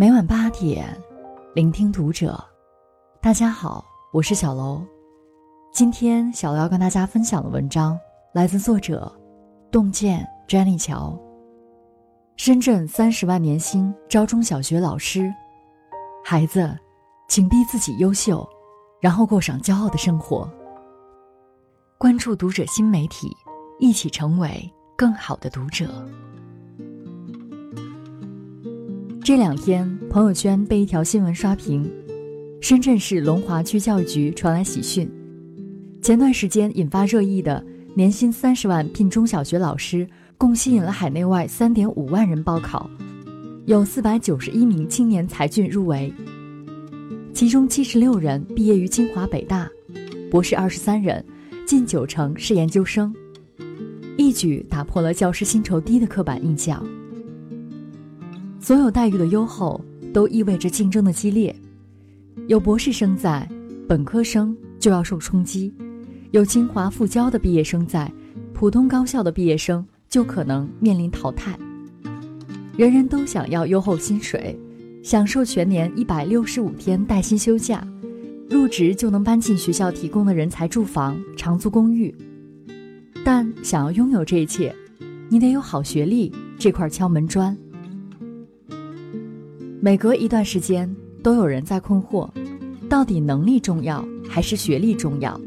每晚八点，聆听读者。大家好，我是小楼。今天小楼要跟大家分享的文章来自作者洞见 Jenny 乔。深圳三十万年薪招中小学老师，孩子，请逼自己优秀，然后过上骄傲的生活。关注读者新媒体，一起成为更好的读者。这两天，朋友圈被一条新闻刷屏：深圳市龙华区教育局传来喜讯，前段时间引发热议的年薪三十万聘中小学老师，共吸引了海内外三点五万人报考，有四百九十一名青年才俊入围，其中七十六人毕业于清华北大，博士二十三人，近九成是研究生，一举打破了教师薪酬低的刻板印象。所有待遇的优厚，都意味着竞争的激烈。有博士生在，本科生就要受冲击；有清华复交的毕业生在，普通高校的毕业生就可能面临淘汰。人人都想要优厚薪水，享受全年一百六十五天带薪休假，入职就能搬进学校提供的人才住房、长租公寓。但想要拥有这一切，你得有好学历这块敲门砖。每隔一段时间，都有人在困惑：到底能力重要还是学历重要？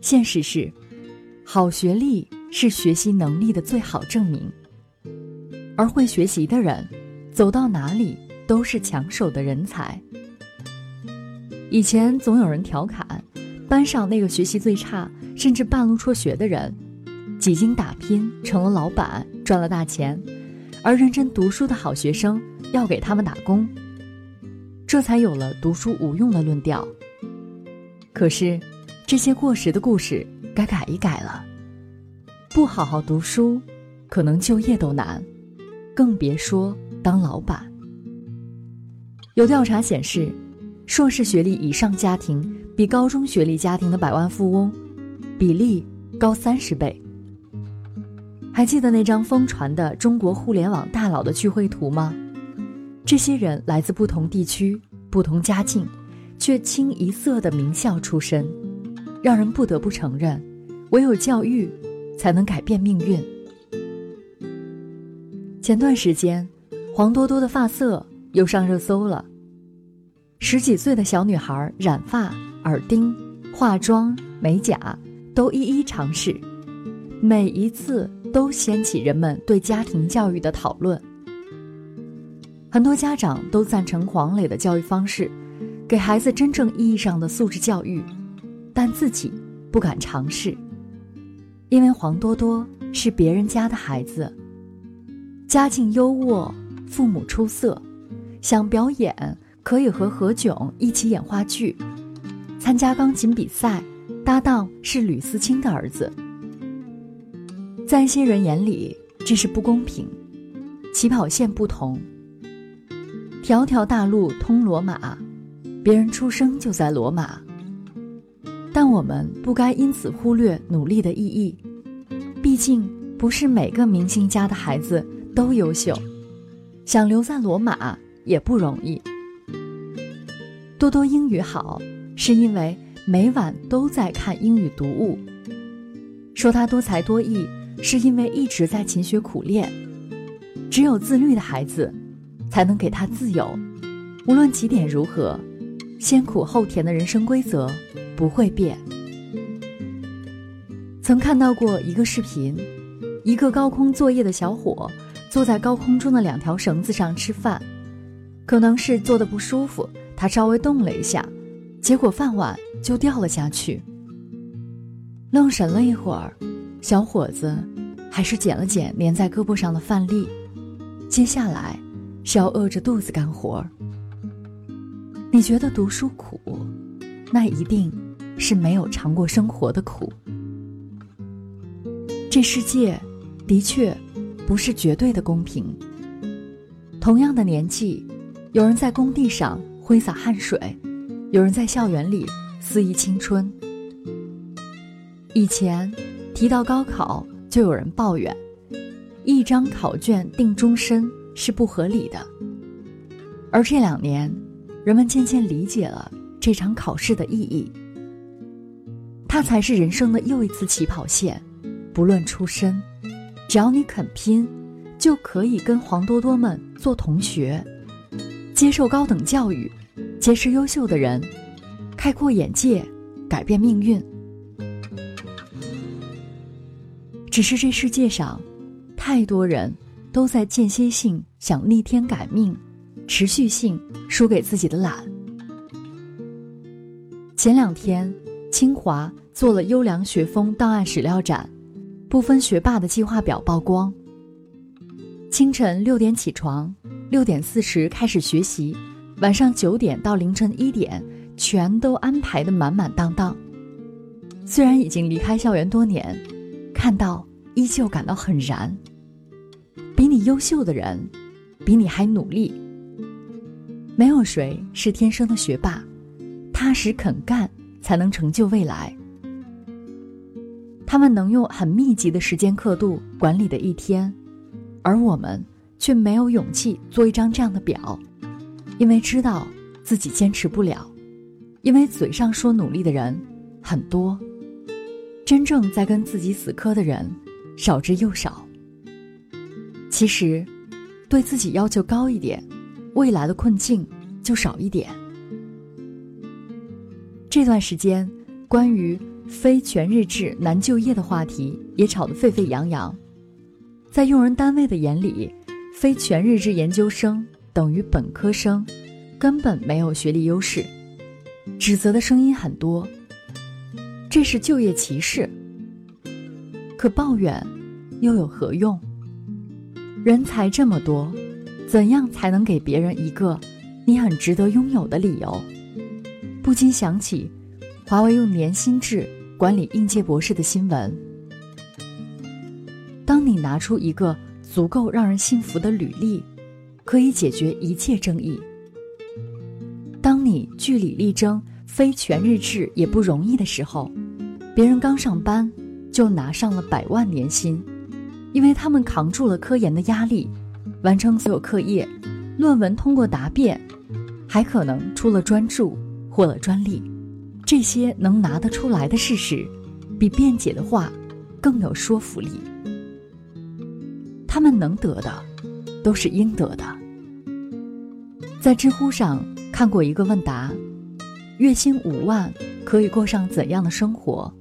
现实是，好学历是学习能力的最好证明。而会学习的人，走到哪里都是抢手的人才。以前总有人调侃，班上那个学习最差，甚至半路辍学的人，几经打拼成了老板，赚了大钱，而认真读书的好学生。要给他们打工，这才有了读书无用的论调。可是，这些过时的故事该改一改了。不好好读书，可能就业都难，更别说当老板。有调查显示，硕士学历以上家庭比高中学历家庭的百万富翁比例高三十倍。还记得那张疯传的中国互联网大佬的聚会图吗？这些人来自不同地区、不同家境，却清一色的名校出身，让人不得不承认，唯有教育才能改变命运。前段时间，黄多多的发色又上热搜了。十几岁的小女孩染发、耳钉、化妆、美甲，都一一尝试，每一次都掀起人们对家庭教育的讨论。很多家长都赞成黄磊的教育方式，给孩子真正意义上的素质教育，但自己不敢尝试，因为黄多多是别人家的孩子，家境优渥，父母出色，想表演可以和何炅一起演话剧，参加钢琴比赛，搭档是吕思清的儿子，在一些人眼里这是不公平，起跑线不同。条条大路通罗马，别人出生就在罗马。但我们不该因此忽略努力的意义，毕竟不是每个明星家的孩子都优秀，想留在罗马也不容易。多多英语好，是因为每晚都在看英语读物。说他多才多艺，是因为一直在勤学苦练。只有自律的孩子。才能给他自由，无论起点如何，先苦后甜的人生规则不会变。曾看到过一个视频，一个高空作业的小伙坐在高空中的两条绳子上吃饭，可能是坐的不舒服，他稍微动了一下，结果饭碗就掉了下去。愣神了一会儿，小伙子还是捡了捡粘在胳膊上的饭粒，接下来。是要饿着肚子干活。你觉得读书苦，那一定是没有尝过生活的苦。这世界的确不是绝对的公平。同样的年纪，有人在工地上挥洒汗水，有人在校园里肆意青春。以前提到高考，就有人抱怨，一张考卷定终身。是不合理的，而这两年，人们渐渐理解了这场考试的意义。它才是人生的又一次起跑线，不论出身，只要你肯拼，就可以跟黄多多们做同学，接受高等教育，结识优秀的人，开阔眼界，改变命运。只是这世界上，太多人都在间歇性想逆天改命，持续性输给自己的懒。前两天，清华做了优良学风档案史料展，不分学霸的计划表曝光。清晨六点起床，六点四十开始学习，晚上九点到凌晨一点，全都安排的满满当当。虽然已经离开校园多年。看到依旧感到很燃。比你优秀的人，比你还努力。没有谁是天生的学霸，踏实肯干才能成就未来。他们能用很密集的时间刻度管理的一天，而我们却没有勇气做一张这样的表，因为知道自己坚持不了，因为嘴上说努力的人很多。真正在跟自己死磕的人，少之又少。其实，对自己要求高一点，未来的困境就少一点。这段时间，关于非全日制难就业的话题也吵得沸沸扬扬。在用人单位的眼里，非全日制研究生等于本科生，根本没有学历优势，指责的声音很多。这是就业歧视。可抱怨又有何用？人才这么多，怎样才能给别人一个你很值得拥有的理由？不禁想起华为用年薪制管理应届博士的新闻。当你拿出一个足够让人信服的履历，可以解决一切争议。当你据理力争非全日制也不容易的时候。别人刚上班，就拿上了百万年薪，因为他们扛住了科研的压力，完成所有课业，论文通过答辩，还可能出了专著，获了专利。这些能拿得出来的事实，比辩解的话更有说服力。他们能得的，都是应得的。在知乎上看过一个问答：月薪五万可以过上怎样的生活？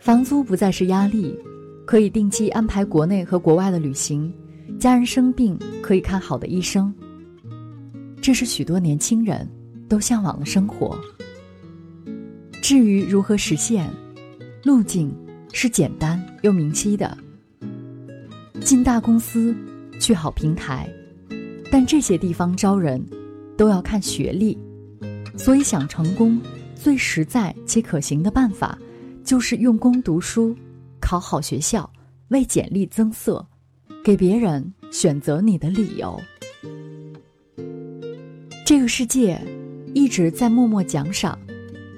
房租不再是压力，可以定期安排国内和国外的旅行，家人生病可以看好的医生。这是许多年轻人都向往的生活。至于如何实现，路径是简单又明晰的：进大公司，去好平台。但这些地方招人，都要看学历，所以想成功，最实在且可行的办法。就是用功读书，考好学校，为简历增色，给别人选择你的理由。这个世界一直在默默奖赏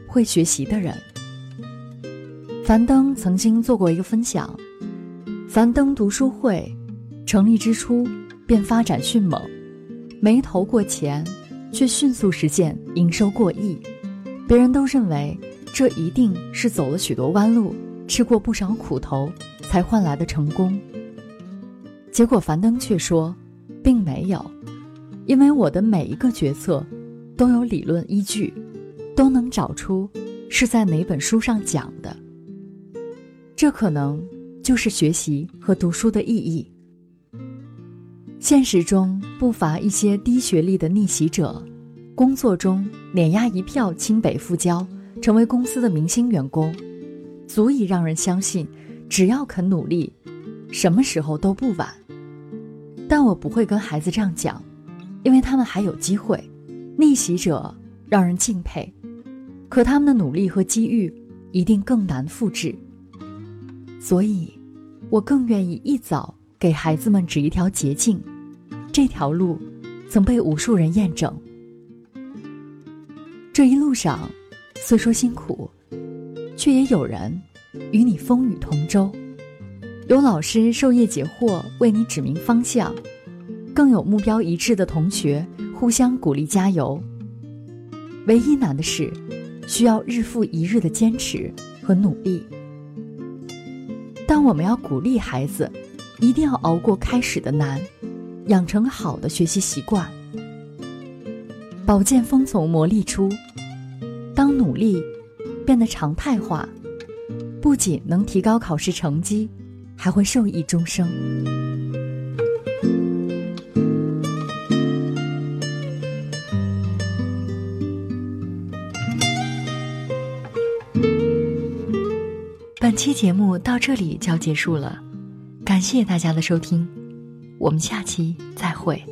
会学习的人。樊登曾经做过一个分享：樊登读书会成立之初便发展迅猛，没投过钱，却迅速实现营收过亿，别人都认为。这一定是走了许多弯路，吃过不少苦头，才换来的成功。结果樊登却说，并没有，因为我的每一个决策都有理论依据，都能找出是在哪本书上讲的。这可能就是学习和读书的意义。现实中不乏一些低学历的逆袭者，工作中碾压一票清北复交。成为公司的明星员工，足以让人相信，只要肯努力，什么时候都不晚。但我不会跟孩子这样讲，因为他们还有机会。逆袭者让人敬佩，可他们的努力和机遇一定更难复制。所以，我更愿意一早给孩子们指一条捷径。这条路曾被无数人验证。路上。虽说辛苦，却也有人与你风雨同舟，有老师授业解惑，为你指明方向；更有目标一致的同学互相鼓励加油。唯一难的是，需要日复一日的坚持和努力。但我们要鼓励孩子，一定要熬过开始的难，养成好的学习习惯。宝剑锋从磨砺出，当努力变得常态化，不仅能提高考试成绩，还会受益终生。本期节目到这里就要结束了，感谢大家的收听，我们下期再会。